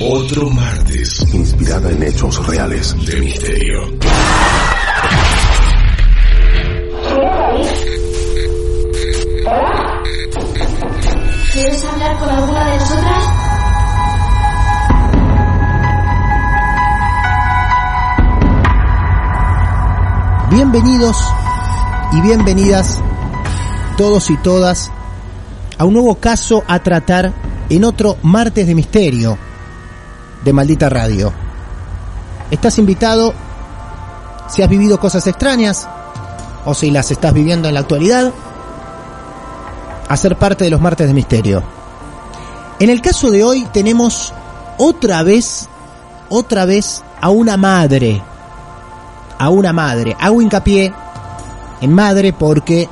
otro martes inspirada en hechos reales de misterio. ¿Quieres hablar con alguna de nosotras? Bienvenidos y bienvenidas todos y todas a un nuevo caso a tratar en otro martes de misterio de Maldita Radio. Estás invitado si has vivido cosas extrañas o si las estás viviendo en la actualidad a ser parte de los martes de misterio. En el caso de hoy tenemos otra vez, otra vez a una madre, a una madre. Hago hincapié en madre porque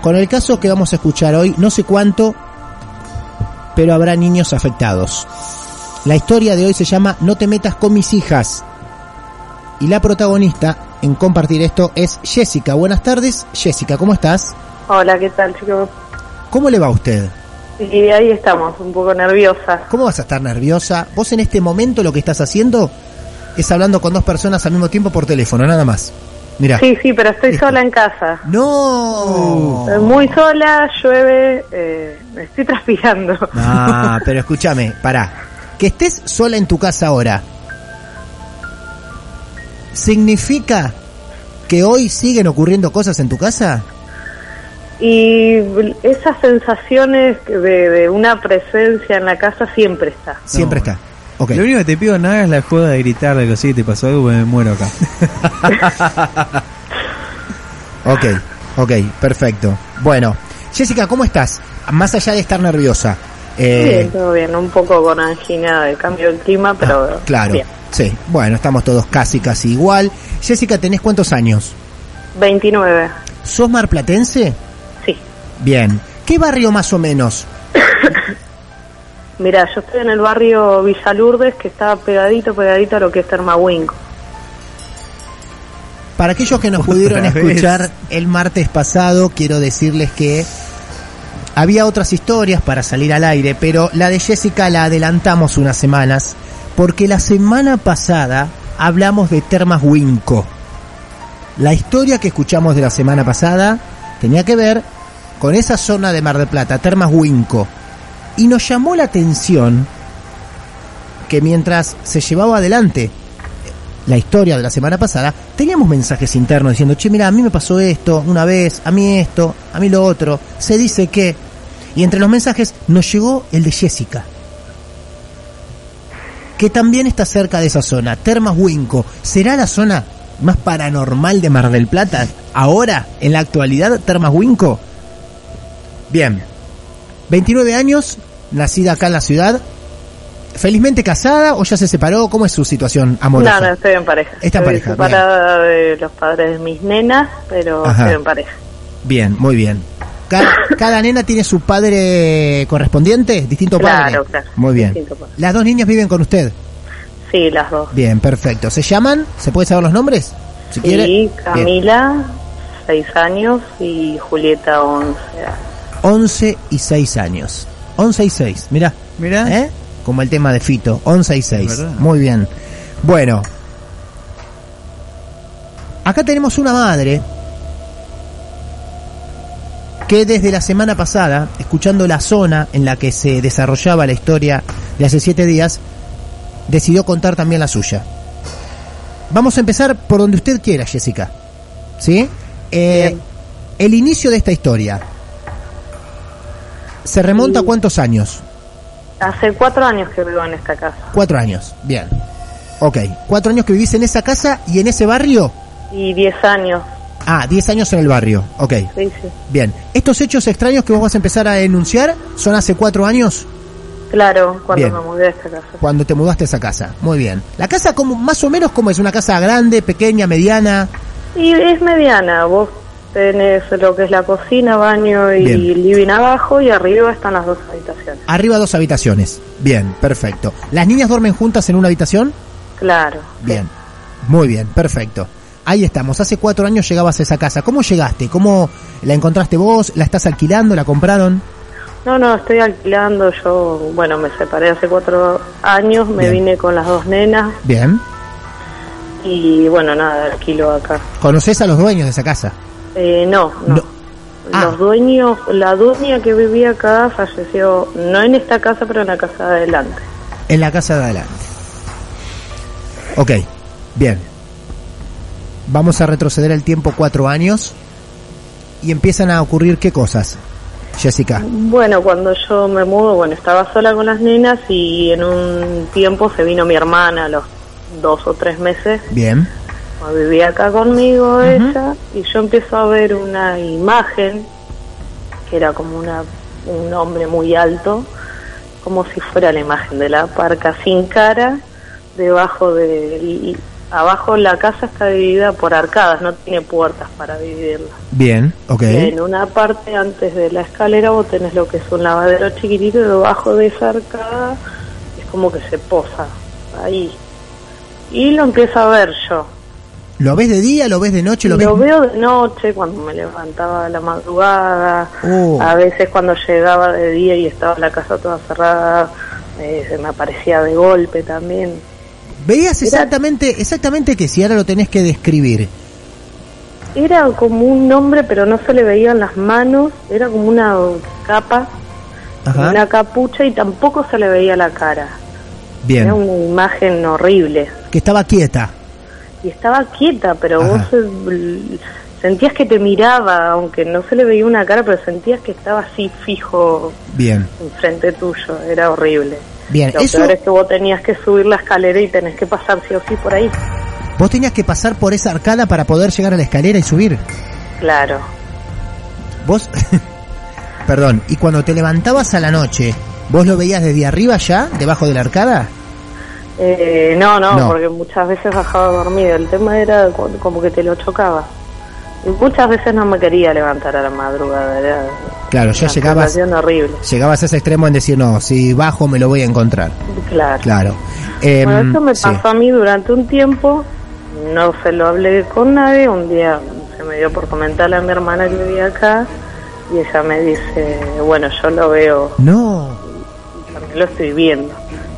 con el caso que vamos a escuchar hoy, no sé cuánto, pero habrá niños afectados. La historia de hoy se llama No te metas con mis hijas. Y la protagonista en compartir esto es Jessica. Buenas tardes, Jessica, ¿cómo estás? Hola, ¿qué tal, chicos? ¿Cómo le va a usted? Y ahí estamos, un poco nerviosa. ¿Cómo vas a estar nerviosa? Vos en este momento lo que estás haciendo es hablando con dos personas al mismo tiempo por teléfono, nada más. Mira. Sí, sí, pero estoy sola en casa. No. Estoy muy sola, llueve, eh, me estoy transpirando. Ah, pero escúchame, pará. Que estés sola en tu casa ahora. ¿Significa que hoy siguen ocurriendo cosas en tu casa? Y esas sensaciones de, de una presencia en la casa siempre está. Siempre está. Lo único que te pido nada es la joda de gritar de que sí, te pasó algo, porque me muero acá. Ok, ok, perfecto. Bueno, Jessica, ¿cómo estás? Más allá de estar nerviosa. eh, Bien, todo bien, un poco con angina de cambio de clima, pero ah, claro, bien. sí. Bueno, estamos todos casi, casi igual. Jessica, ¿tenés cuántos años? 29, ¿Sos marplatense? sí. Bien. ¿Qué barrio más o menos? Mira, yo estoy en el barrio Villalurdes, que está pegadito, pegadito a lo que es Termahuinco. Para aquellos que nos pudieron escuchar el martes pasado, quiero decirles que había otras historias para salir al aire, pero la de Jessica la adelantamos unas semanas, porque la semana pasada hablamos de Termas Winco. La historia que escuchamos de la semana pasada tenía que ver con esa zona de Mar del Plata, Termas Winco. Y nos llamó la atención que mientras se llevaba adelante la historia de la semana pasada, teníamos mensajes internos diciendo, che, mira, a mí me pasó esto una vez, a mí esto, a mí lo otro, se dice que... Y entre los mensajes nos llegó el de Jessica, que también está cerca de esa zona, Termas Winco. ¿Será la zona más paranormal de Mar del Plata ahora, en la actualidad, Termas Winco? Bien, 29 años, nacida acá en la ciudad, felizmente casada o ya se separó, ¿cómo es su situación amorosa? No, no, estoy en pareja. Está en estoy pareja, separada de los padres de mis nenas, pero Ajá. estoy en pareja. Bien, muy bien. Cada, cada nena tiene su padre correspondiente, distinto padre. Claro, claro. Muy bien. Las dos niñas viven con usted. Sí, las dos. Bien, perfecto. ¿Se llaman? ¿Se puede saber los nombres? Si quiere. Sí, Bien. Camila, seis años, y Julieta, once. 11 y 6 años. 11 y 6, mira. Mirá. ¿Eh? Como el tema de Fito, 11 y 6. verdad. Muy bien. Bueno. Acá tenemos una madre que desde la semana pasada, escuchando la zona en la que se desarrollaba la historia de hace siete días, decidió contar también la suya. Vamos a empezar por donde usted quiera, Jessica. ¿Sí? Eh, el inicio de esta historia. ¿Se remonta a cuántos años? Hace cuatro años que vivo en esta casa. Cuatro años. Bien. Ok. Cuatro años que vivís en esa casa y en ese barrio. Y diez años. Ah, diez años en el barrio. Ok. Sí, sí. Bien. ¿Estos hechos extraños que vos vas a empezar a denunciar son hace cuatro años? Claro, cuando Bien. me mudé a esta casa. Cuando te mudaste a esa casa. Muy bien. ¿La casa como más o menos como es? ¿Una casa grande, pequeña, mediana? Y es mediana, vos tenés lo que es la cocina, baño y Bien. living abajo y arriba están las dos habitaciones. Arriba dos habitaciones. Bien, perfecto. ¿Las niñas duermen juntas en una habitación? Claro. Bien. Muy bien, perfecto. Ahí estamos. Hace cuatro años llegabas a esa casa. ¿Cómo llegaste? ¿Cómo la encontraste vos? ¿La estás alquilando? ¿La compraron? No, no, estoy alquilando. Yo, bueno, me separé hace cuatro años, me Bien. vine con las dos nenas Bien. y bueno, nada, alquilo acá. ¿Conoces a los dueños de esa casa? Eh, no, no. No. Ah. Los dueños, la dueña que vivía acá falleció, no en esta casa, pero en la casa de adelante. En la casa de adelante. Ok, bien. Vamos a retroceder el tiempo cuatro años y empiezan a ocurrir qué cosas, Jessica. Bueno, cuando yo me mudo, bueno, estaba sola con las nenas y en un tiempo se vino mi hermana a los dos o tres meses. Bien, Vivía acá conmigo ella y yo empiezo a ver una imagen que era como una un hombre muy alto, como si fuera la imagen de la parca sin cara, debajo de y abajo la casa está dividida por arcadas, no tiene puertas para dividirla. bien, ok. En una parte antes de la escalera vos tenés lo que es un lavadero chiquitito y debajo de esa arcada es como que se posa ahí. Y lo empiezo a ver yo. ¿Lo ves de día, lo ves de noche, lo, Lo ves? veo de noche cuando me levantaba a la madrugada, Oh. a veces cuando llegaba de día y estaba la casa toda cerrada, eh, se me aparecía de golpe también. Veías exactamente, exactamente que si ahora lo tenés que describir. Era como un hombre, pero no se le veían las manos, era como una capa, Ajá. una capucha y tampoco se le veía la cara. Bien. Era una imagen horrible. Que estaba quieta. Y estaba quieta, pero Ajá. vos sentías que te miraba, aunque no se le veía una cara, pero sentías que estaba así fijo Bien. enfrente tuyo. Era horrible. Bien, Lo eso peor es que vos tenías que subir la escalera y tenés que pasar sí o sí por ahí. vos tenías que pasar por esa arcada para poder llegar a la escalera y subir. Claro. Vos Perdón, y cuando te levantabas a la noche, ¿vos lo veías desde arriba ya, debajo de la arcada? Eh, no, no, No. porque muchas veces bajaba dormido. El tema era como que te lo chocaba. Y muchas veces no me quería levantar a la madrugada. Era Claro, ya llegabas sensación horrible. llegabas a ese extremo en decir, no, si bajo me lo voy a encontrar. Claro. Claro. Em, Bueno, eso me sí. pasó a mí durante un tiempo, no se lo hablé con nadie, un día se me dio por comentarle a mi hermana que vivía acá y ella me dice, bueno, yo lo veo, No, también lo estoy viendo,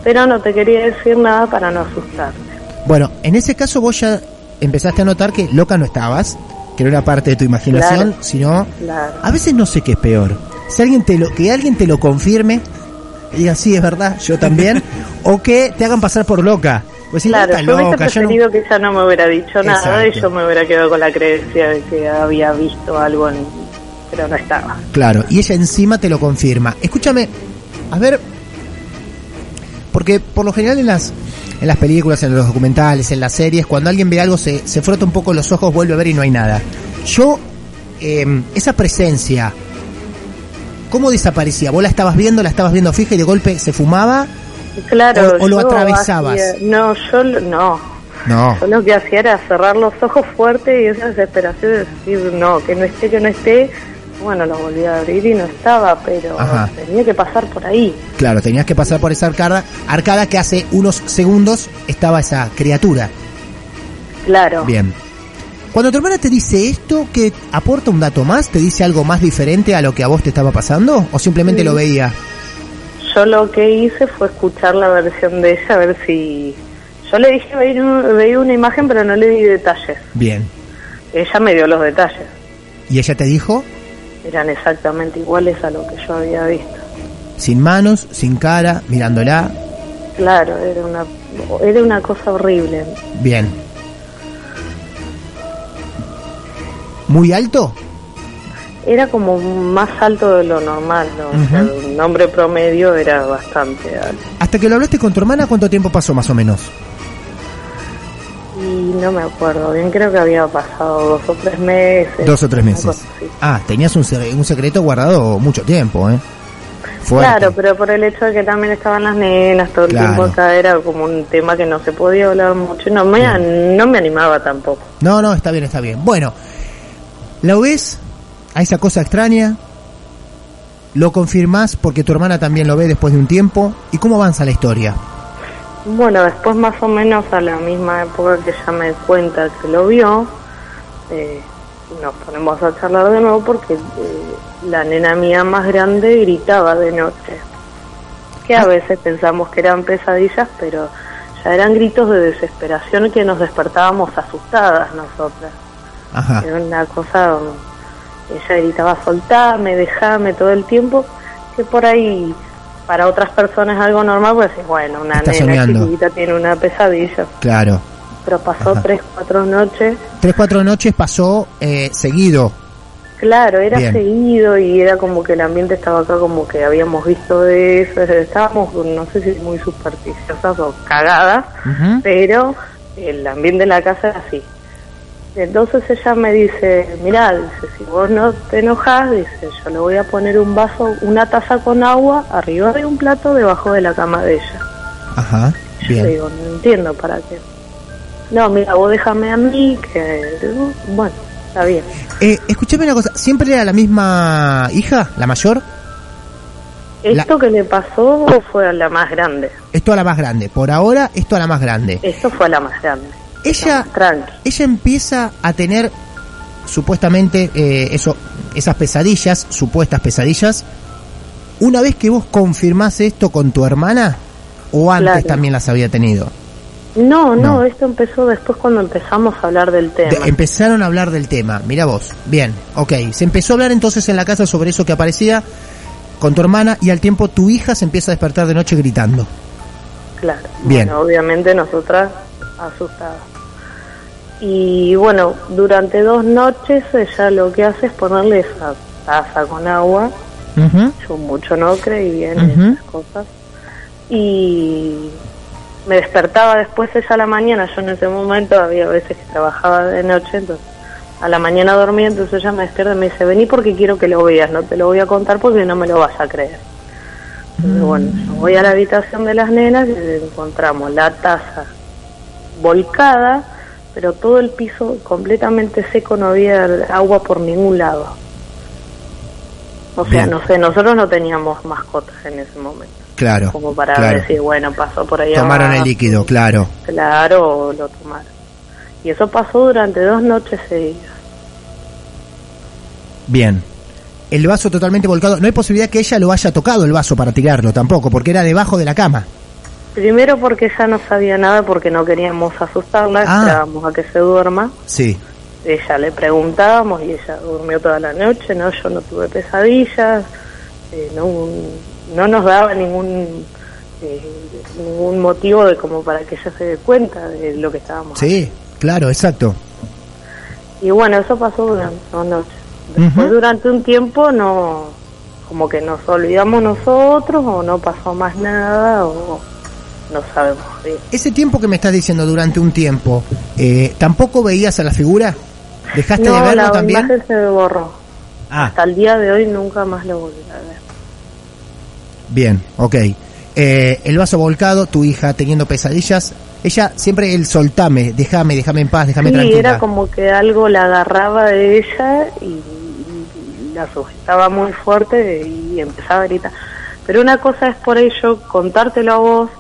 pero no te quería decir nada para no asustarte. Bueno, en ese caso vos ya empezaste a notar que loca no estabas, que no era parte de tu imaginación, Claro. sino Claro. a veces no sé qué es peor. Si alguien te lo que alguien te lo confirme y diga, "Sí, es verdad, yo también", o que te hagan pasar por loca. Pues si Claro, yo loca, yo no- preferido que ella no me hubiera dicho nada y Exacto. yo me hubiera quedado con la creencia de que había visto algo, en- pero no estaba. Claro, y ella encima te lo confirma. Escúchame, a ver, porque por lo general en las en las películas, en los documentales, en las series, cuando alguien ve algo se, se frota un poco los ojos, vuelve a ver y no hay nada. Yo, eh, esa presencia, ¿cómo desaparecía? ¿Vos la estabas viendo, la estabas viendo fija y de golpe se fumaba? Claro, O- o lo atravesabas. hacía- no, yo no. No. Yo lo que hacía era cerrar los ojos fuerte y esa desesperación de decir, no, que no esté, que no esté. Bueno, lo volví a abrir y no estaba, pero Ajá. tenía que pasar por ahí. Claro, tenías que pasar por esa arcada, arcada que hace unos segundos estaba esa criatura. Claro. Bien. Cuando tu hermana te dice esto, ¿que aporta un dato más? ¿Te dice algo más diferente a lo que a vos te estaba pasando? ¿O simplemente Sí. lo veía? Yo lo que hice fue escuchar la versión de ella, a ver si... Yo le dije, veía una imagen, pero no le di detalles. Bien. Ella me dio los detalles. ¿Y ella te dijo? Eran exactamente iguales a lo que yo había visto. Sin manos, sin cara, mirándola. Claro, era una, era una cosa horrible. Bien. ¿Muy alto? Era como más alto de lo normal, ¿no? O sea, un hombre promedio era bastante alto. Hasta que lo hablaste con tu hermana, ¿cuánto tiempo pasó más o menos? No me acuerdo bien, creo que había pasado dos o tres meses. Dos o tres meses. Ah, tenías un, un secreto guardado mucho tiempo, ¿eh? Fuerte. Claro, pero por el hecho de que también estaban las nenas todo el Claro. tiempo acá era como un tema que no se podía hablar mucho y no me, no me animaba tampoco. No, no, está bien, está bien. Bueno, ¿la ves a esa cosa extraña? ¿Lo confirmás porque tu hermana también lo ve después de un tiempo? ¿Y cómo avanza la historia? Bueno, después más o menos a la misma época que ella me cuenta que lo vio, eh, nos ponemos a charlar de nuevo porque eh, la nena mía más grande gritaba de noche. Que a veces pensamos que eran pesadillas, pero ya eran gritos de desesperación que nos despertábamos asustadas nosotras. Ajá. Era una cosa, ella gritaba soltame, dejame todo el tiempo, que por ahí para otras personas es algo normal, pues decís, bueno, una Está nena soñando. chiquita tiene una pesadilla, Claro. pero pasó Ajá. tres, cuatro noches, Tres, cuatro noches pasó eh, seguido. claro, era Bien. seguido y era como que el ambiente estaba acá como que habíamos visto de eso, estábamos, no sé si muy supersticiosas o cagadas, pero el ambiente de la casa era así. Entonces ella me dice, mira, dice, si vos no te enojas, dice, yo le voy a poner un vaso, una taza con agua arriba de un plato debajo de la cama de ella. Ajá. Yo le Bien. digo, no entiendo para qué. No, mira, vos déjame a mí, que bueno, está bien. Eh, escúchame una cosa, ¿siempre era la misma hija, la mayor? Esto que le pasó fue a la más grande. Esto a la más grande. Por ahora, esto a la más grande. Esto fue a la más grande. Ella, ella empieza a tener supuestamente eh, eso, esas pesadillas, supuestas pesadillas, una vez que vos confirmás esto con tu hermana o antes Claro. también las había tenido. No, no, No. esto empezó después cuando empezamos a hablar del tema. De- empezaron a hablar del tema, mira vos, bien, ok, se empezó a hablar entonces en la casa sobre eso que aparecía con tu hermana y al tiempo tu hija se empieza a despertar de noche gritando. Claro. Bien. Bueno, obviamente nosotras asustadas. Y bueno, durante dos noches ella lo que hace es ponerle esa taza con agua. Ujú. Yo mucho no creí en Ujú. esas cosas. Y me despertaba después ella a la mañana. Yo en ese momento había veces que trabajaba de noche, entonces a la mañana dormía, entonces ella me despierta y me dice, vení porque quiero que lo veas, no te lo voy a contar porque no me lo vas a creer. Entonces, bueno, yo voy a la habitación de las nenas y encontramos la taza volcada, pero todo el piso completamente seco, no había agua por ningún lado. O sea, Bien. no sé, nosotros no teníamos mascotas en ese momento, Claro. como para claro. decir, bueno, pasó por ahí Tomaron el líquido, claro. Claro, lo tomaron. Y eso pasó durante dos noches seguidas. Bien. El vaso totalmente volcado. No hay posibilidad que ella lo haya tocado el vaso para tirarlo tampoco, porque era debajo de la cama. Primero porque ella no sabía nada, porque no queríamos asustarla, Ah. esperábamos a que se duerma. Sí. ella le preguntábamos y ella durmió toda la noche, no, yo no tuve pesadillas, eh, no, no nos daba ningún eh, ningún motivo de como para que ella se dé cuenta de lo que estábamos. Sí, claro, exacto. Y bueno, eso pasó durante dos noches. Después durante un tiempo no, como que nos olvidamos nosotros o no pasó más nada o no sabemos bien. Ese tiempo que me estás diciendo durante un tiempo, eh, ¿tampoco veías a la figura? ¿Dejaste de verlo la también? imagen se borró. Ah, Hasta el día de hoy nunca más lo volví a ver. bien, ok. Eh, el vaso volcado, tu hija teniendo pesadillas. Ella siempre el soltame, déjame, déjame en paz, déjame Sí, tranquila. era como que algo la agarraba de ella y, y la sujetaba muy fuerte y empezaba a gritar. Pero una cosa es por ello contártelo a vos,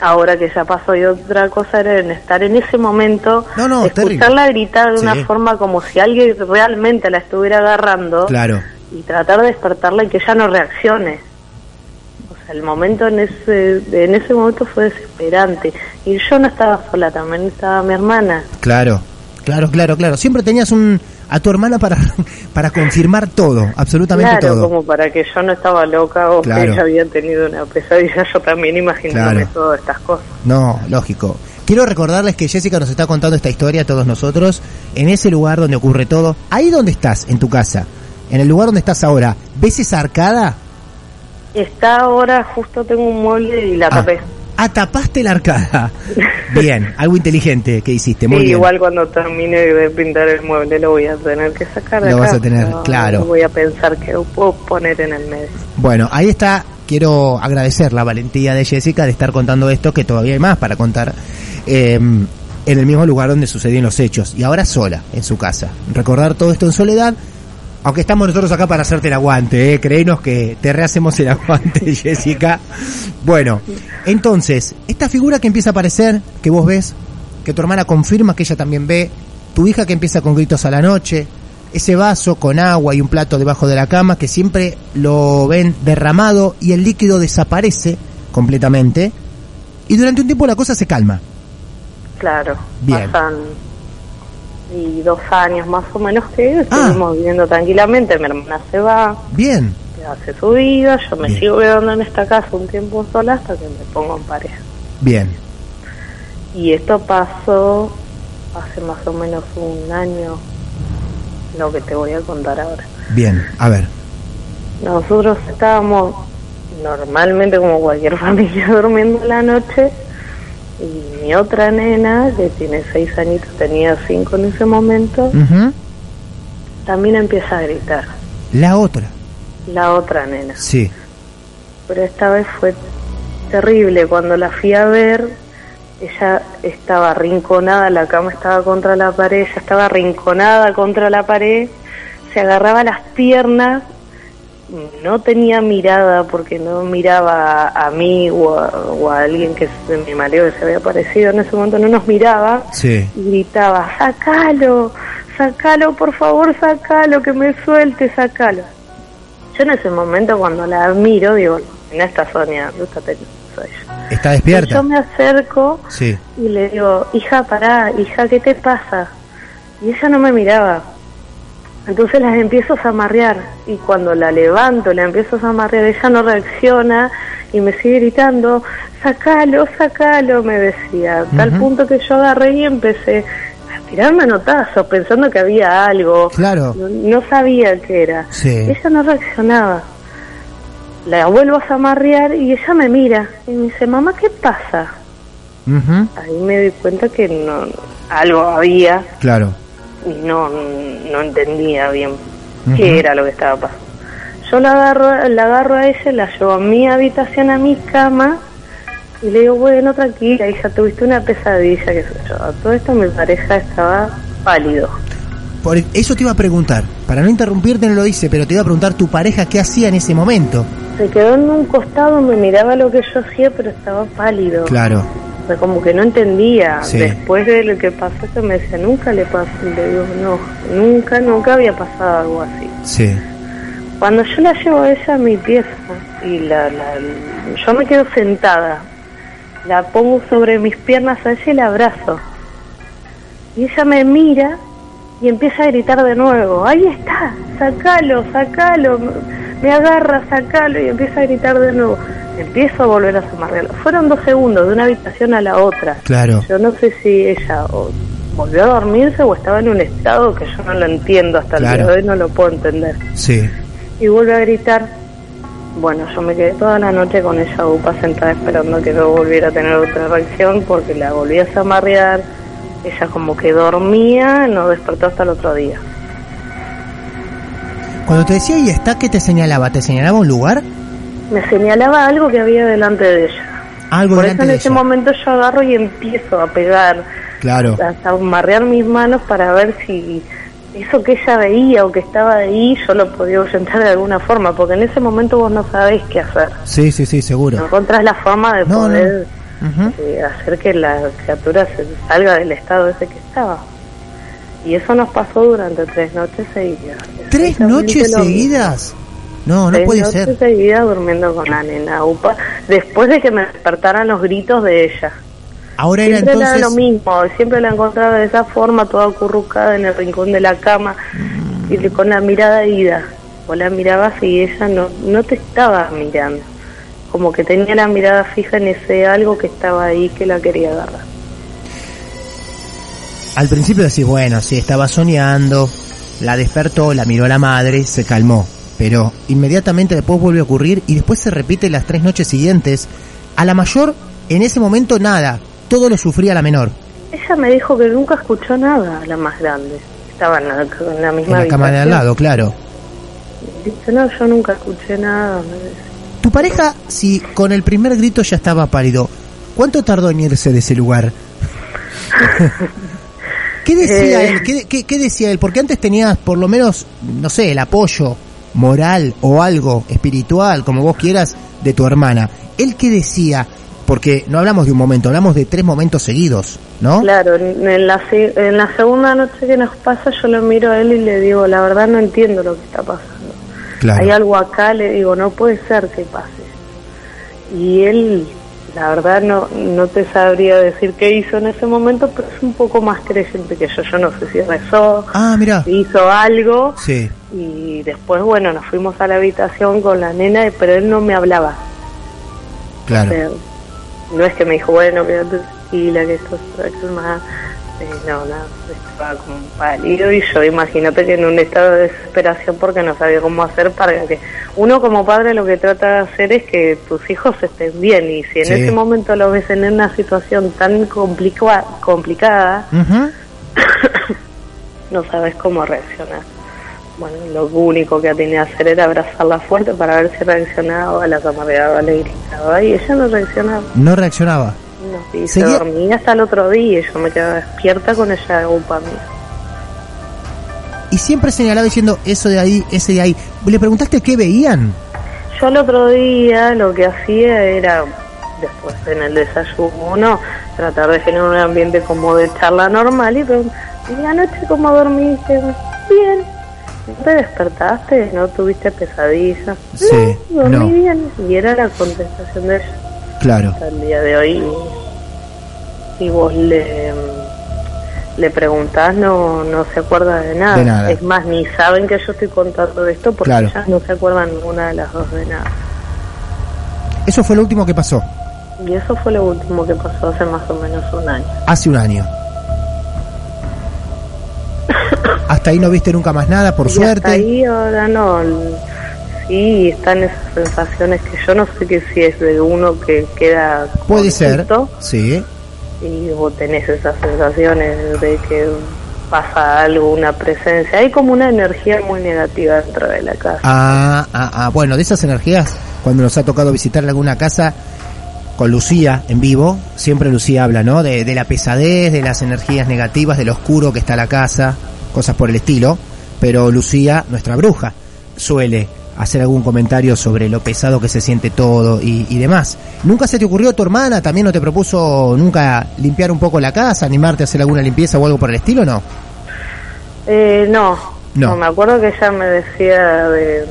ahora que ya pasó, y otra cosa era en estar en ese momento, No, no, terrible. escucharla gritar de Sí. una forma como si alguien realmente la estuviera agarrando Claro. y tratar de despertarla y que ella no reaccione. O sea, el momento en ese, en ese momento fue desesperante. Y yo no estaba sola, también estaba mi hermana. Claro, claro, claro, claro. Siempre tenías un, a tu hermana para, para confirmar todo, absolutamente claro, todo. como para que yo no estaba loca o Claro. que ella había tenido una pesadilla, yo también imaginándome Claro. todas estas cosas. No, lógico. Quiero recordarles que Jessica nos está contando esta historia a todos nosotros en ese lugar donde ocurre todo. Ahí donde estás, en tu casa, en el lugar donde estás ahora, ¿ves esa arcada? Está ahora, justo tengo un mueble y la Ah, tapé. Ah, tapaste la arcada. Bien, algo inteligente que hiciste, muy Sí, bien. igual cuando termine de pintar el mueble lo voy a tener que sacar de Lo acá, vas a tener, claro. Voy a pensar que lo puedo poner en el medio. Bueno, ahí está. Quiero agradecer la valentía de Jessica de estar contando esto, que todavía hay más para contar, eh, en el mismo lugar donde sucedieron los hechos. Y ahora sola, en su casa. Recordar todo esto en soledad. Aunque estamos nosotros acá para hacerte el aguante, ¿eh? Créenos que te rehacemos el aguante, Jessica. Bueno, entonces, esta figura que empieza a aparecer, que vos ves, que tu hermana confirma que ella también ve, tu hija que empieza con gritos a la noche, ese vaso con agua y un plato debajo de la cama que siempre lo ven derramado y el líquido desaparece completamente y durante un tiempo la cosa se calma. Claro, Bien. pasan y dos años más o menos que Ah. seguimos viviendo tranquilamente. Mi hermana se va, Bien, hace su vida, yo me Bien. sigo quedando en esta casa un tiempo sola hasta que me pongo en pareja. bien, Y esto pasó hace más o menos un año, lo que te voy a contar ahora. bien. A ver, Nosotros estábamos normalmente como cualquier familia durmiendo en la noche y mi otra nena, que tiene seis añitos, tenía cinco en ese momento, también empieza a gritar. la otra, La otra nena. sí, Pero esta vez fue terrible. Cuando la fui a ver, ella estaba arrinconada, la cama estaba contra la pared, ella estaba arrinconada contra la pared, se agarraba las piernas, no tenía mirada porque no miraba a, mí o a, o a alguien que de mi marido que se había aparecido en ese momento, no nos miraba sí, y gritaba, sacalo, sacalo, por favor, sacalo, que me suelte, sacalo. Yo en ese momento cuando la miro, digo, en esta Sonia, yo. está Y despierta. Yo me acerco Sí, y le digo, hija, pará, hija, ¿qué te pasa? Y ella no me miraba. Entonces las empiezo a zamarrear y cuando la levanto, la empiezo a zamarrear, ella no reacciona y me sigue gritando, sacalo, sacalo, me decía. A Tal punto que yo agarré y empecé a tirar manotazos pensando que había algo. Claro. No, no sabía qué era. Sí. Ella no reaccionaba. La vuelvo a zamarrear y ella me mira y me dice, mamá, ¿qué pasa? Ahí me di cuenta que no algo había claro, y no, no entendía bien qué era lo que estaba pasando. Yo la agarro, la agarro a ella, la llevo a mi habitación, a mi cama y le digo, bueno, tranquila, hija, tuviste una pesadilla, que yo. A todo esto mi pareja estaba pálido. Por eso te iba a preguntar, para no interrumpirte no lo hice, pero te iba a preguntar tu pareja qué hacía en ese momento. Se quedó en un costado, me miraba lo que yo hacía, pero estaba pálido. Claro, O sea, como que no entendía. Sí. Después de lo que pasó, que me decía, nunca le pasó. Le digo, no, nunca, nunca había pasado algo así. sí, Cuando yo la llevo a ella a mi pieza y la, la- yo me quedo sentada, la pongo sobre mis piernas a ella y la abrazo. Y ella me mira y empieza a gritar de nuevo, ahí está, sacalo, sacalo, me agarra, sacalo y empieza a gritar de nuevo. Empiezo a volver a zamarrearlo. Fueron dos segundos de una habitación a la otra. claro. Yo no sé si ella o volvió a dormirse o estaba en un estado que yo no lo entiendo hasta el día de hoy, no lo puedo entender Sí, y vuelve a gritar. Bueno, yo me quedé toda la noche con ella upa sentada esperando que no volviera a tener otra reacción porque la volví a zamarrear. Ella como que dormía, no despertó hasta el otro día. Cuando te decía y está, ¿qué te señalaba? ¿Te señalaba un lugar? Me señalaba algo que había delante de ella. Algo Por eso en ese ella. momento yo agarro y empiezo a pegar, Claro, a zamarrear mis manos para ver si eso que ella veía o que estaba ahí yo lo podía ahuyentar de alguna forma, porque en ese momento vos no sabés qué hacer. sí, sí, sí, No seguro. encontrás la forma de No, no. poder eh, hacer que la criatura se salga del estado ese que estaba. Y eso nos pasó durante tres noches seguidas. ¿Tres noches seguidas? No, no puede ser. seguidas durmiendo con la nena UPA, después de que me despertaran los gritos de ella. Ahora era siempre entonces... era lo mismo, siempre la encontraba de esa forma, toda acurrucada en el rincón de la cama Mm. y con la mirada ida. O la mirabas y ella no, no te estaba mirando. Como que tenía la mirada fija en ese algo que estaba ahí que la quería agarrar. Al principio decís, bueno, sí, estaba soñando, la despertó, la miró a la madre, se calmó. Pero inmediatamente después vuelve a ocurrir y después se repite las tres noches siguientes. A la mayor, en ese momento nada, todo lo sufría la menor. Ella me dijo que nunca escuchó nada, la más grande. Estaba en la, en la En misma la cama de al habitación. lado, claro. Dice, no, yo nunca escuché nada. Tu pareja, si con el primer grito ya estaba pálido, ¿cuánto tardó en irse de ese lugar? ¿Qué decía Eh. él? ¿Qué, qué, qué decía él? Porque antes tenías por lo menos, no sé, el apoyo moral o algo espiritual, como vos quieras, de tu hermana. ¿Él qué decía? Porque no hablamos de un momento, hablamos de tres momentos seguidos, ¿no? Claro, en la, en la segunda noche que nos pasa yo lo miro a él y le digo, la verdad no entiendo lo que está pasando. Claro. Hay algo acá, le digo, no puede ser que pase. Y él, la verdad no, no te sabría decir qué hizo en ese momento, pero es un poco más creyente que yo. Yo no sé si rezó, Ah, mira. si hizo algo. Sí, Y después, bueno, nos fuimos a la habitación con la nena, pero él no me hablaba. claro. O sea, no es que me dijo, bueno, quédate tranquila, que esto a calmar. Eh, no, nada, estaba como pálido y yo imagínate que en un estado de desesperación porque no sabía cómo hacer para que uno como padre lo que trata de hacer es que tus hijos estén bien y si en Sí. ese momento lo ves en una situación tan complica- complicada, no sabes cómo reaccionar. Bueno, lo único que tenía que hacer era abrazarla fuerte para ver si reaccionaba, la amarreaba, le gritaba y ella no reaccionaba. No reaccionaba. No, y se dormía hasta el otro día y yo me quedaba despierta con ella de upa mía. Y siempre señalaba diciendo eso de ahí, ese de ahí. ¿Le preguntaste qué veían? Yo el otro día lo que hacía era, después en el desayuno, tratar de generar un ambiente como de charla normal y preguntar, ¿y anoche cómo dormiste? Bien. ¿No te despertaste? ¿No tuviste pesadillas? Sí, no, dormí no. bien. Y era la contestación de ella. Claro. hasta el día de hoy y vos le le preguntás no no se acuerda de nada. De nada. es más ni saben que yo estoy contando esto porque Claro. ellas no se acuerdan ninguna de las dos de nada Eso fue lo último que pasó, y eso fue lo último que pasó hace más o menos un año hace un año. Hasta ahí no viste nunca más nada, por y hasta suerte. ahí ahora no sí están esas sensaciones que yo no sé que si es de uno que queda Puede ser, sí. y vos tenés esas sensaciones de que pasa algo, una presencia. Hay como una energía muy negativa dentro de la casa. Ah, ah, ah, bueno, de esas energías, cuando nos ha tocado visitar alguna casa con Lucía en vivo, siempre Lucía habla, ¿no? De, de la pesadez, de las energías negativas, de lo oscuro que está la casa, cosas por el estilo. Pero Lucía, nuestra bruja, suele hacer algún comentario sobre lo pesado que se siente todo y, y demás. ¿Nunca se te ocurrió tu hermana? ¿También no te propuso nunca limpiar un poco la casa, animarte a hacer alguna limpieza o algo por el estilo, no? Eh, no, No. no, me acuerdo que ella me decía de,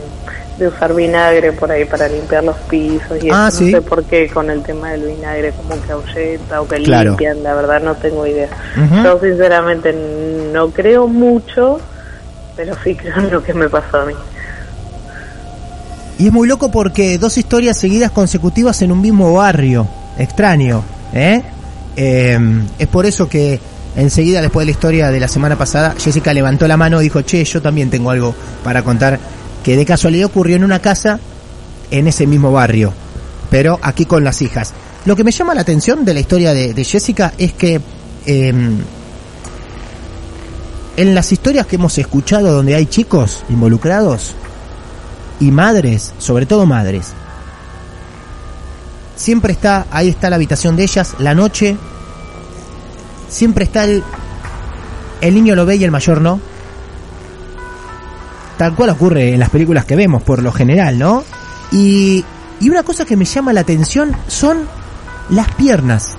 de usar vinagre por ahí para limpiar los pisos y Ah, eso. sí. no sé por qué con el tema del vinagre, como que ahuyenta o que Claro. limpian, la verdad no tengo idea. Yo sinceramente no creo mucho, pero sí creo en lo que me pasó a mí. Y es muy loco porque dos historias seguidas consecutivas en un mismo barrio. Extraño, ¿eh? Eh, es por eso que enseguida, después de la historia de la semana pasada, Jessica levantó la mano y dijo, che, yo también tengo algo para contar que de casualidad ocurrió en una casa en ese mismo barrio, pero aquí con las hijas. Lo que me llama la atención de la historia de, Jessica es que eh, en las historias que hemos escuchado donde hay chicos involucrados, y madres, sobre todo madres. Siempre está, ahí está la habitación de ellas, la noche, siempre está el, el niño lo ve y el mayor no. Tal cual ocurre en las películas que vemos, por lo general, ¿no? Y, y una cosa que me llama la atención son las piernas.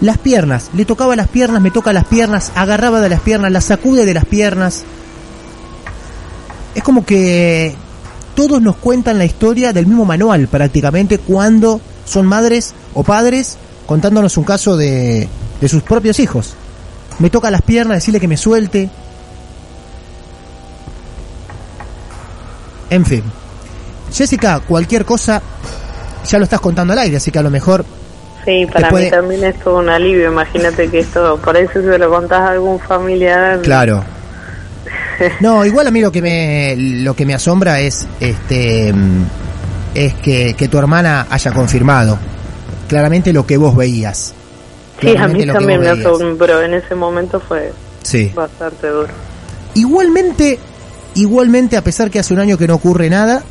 Las piernas, le tocaba las piernas, me toca las piernas, agarraba de las piernas, las sacude de las piernas. Es como que todos nos cuentan la historia del mismo manual prácticamente cuando son madres o padres contándonos un caso de, de sus propios hijos. Me toca las piernas, decirle que me suelte. En fin. Jessica, cualquier cosa ya lo estás contando al aire, así que a lo mejor Sí, para puede- mí también es todo un alivio. Imagínate que esto, por eso se lo contás a algún familiar. Claro. No, igual a mí lo que me lo que me asombra es este es que, que tu hermana haya confirmado claramente lo que vos veías. Sí, a mí también me asombró. En ese momento fue Sí. bastante duro. Igualmente, igualmente a pesar que hace un año que no ocurre nada,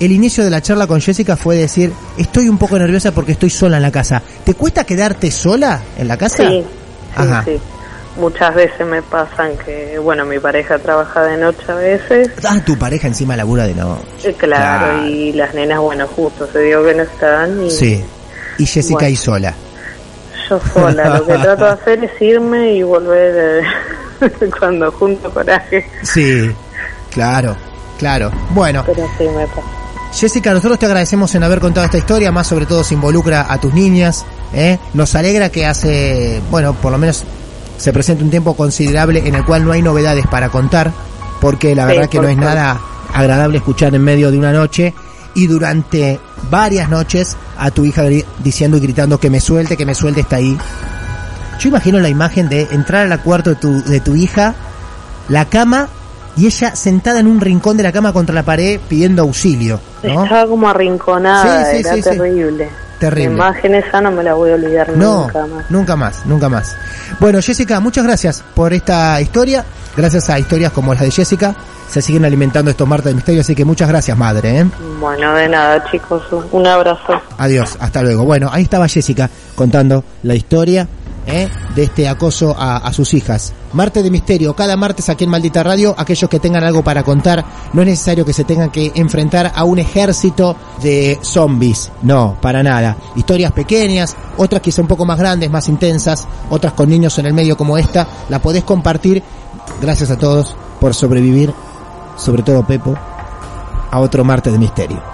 el inicio de la charla con Jessica fue decir, estoy un poco nerviosa porque estoy sola en la casa. ¿Te cuesta quedarte sola en la casa? Sí, sí, Ajá. sí. Muchas veces me pasan que, bueno, mi pareja trabaja de noche a veces. Ah, tu pareja encima labura de no. Eh, Claro, Claro. y las nenas, bueno, justo se dio que no están y Sí. Y Jessica Bueno. ahí sola. yo sola. Lo que trato de hacer es irme y volver eh, cuando junto coraje. Sí, claro, claro. Bueno, Pero sí me pasa. Jessica, nosotros te agradecemos en haber contado esta historia, más sobre todo se involucra a tus niñas. ¿eh? Nos alegra que hace, bueno, por lo menos se presente un tiempo considerable en el cual no hay novedades para contar, porque la Sí, verdad que no es nada agradable escuchar en medio de una noche y durante varias noches a tu hija diciendo y gritando que me suelte, que me suelte, está ahí. Yo imagino la imagen de entrar al cuarto de tu, de tu hija, la cama y ella sentada en un rincón de la cama contra la pared pidiendo auxilio. ¿no? Estaba como arrinconada, Sí, sí, era sí, terrible. Terrible. La imagen esa no me la voy a olvidar No, nunca más. nunca más, nunca más. Bueno, Jessica, muchas gracias por esta historia. Gracias a historias como las de Jessica, se siguen alimentando estos martes de misterio, así que muchas gracias, madre. ¿eh? Bueno, de nada, chicos. Un abrazo. Adiós, hasta luego. Bueno, ahí estaba Jessica contando la historia ¿eh? de este acoso a, sus hijas. Martes de misterio, cada martes aquí en Maldita Radio, aquellos que tengan algo para contar, no es necesario que se tengan que enfrentar a un ejército de zombies, no, para nada. Historias pequeñas, otras quizá un poco más grandes, más intensas, otras con niños en el medio como esta, la podés compartir. Gracias a todos por sobrevivir, sobre todo Pepo, a otro martes de misterio.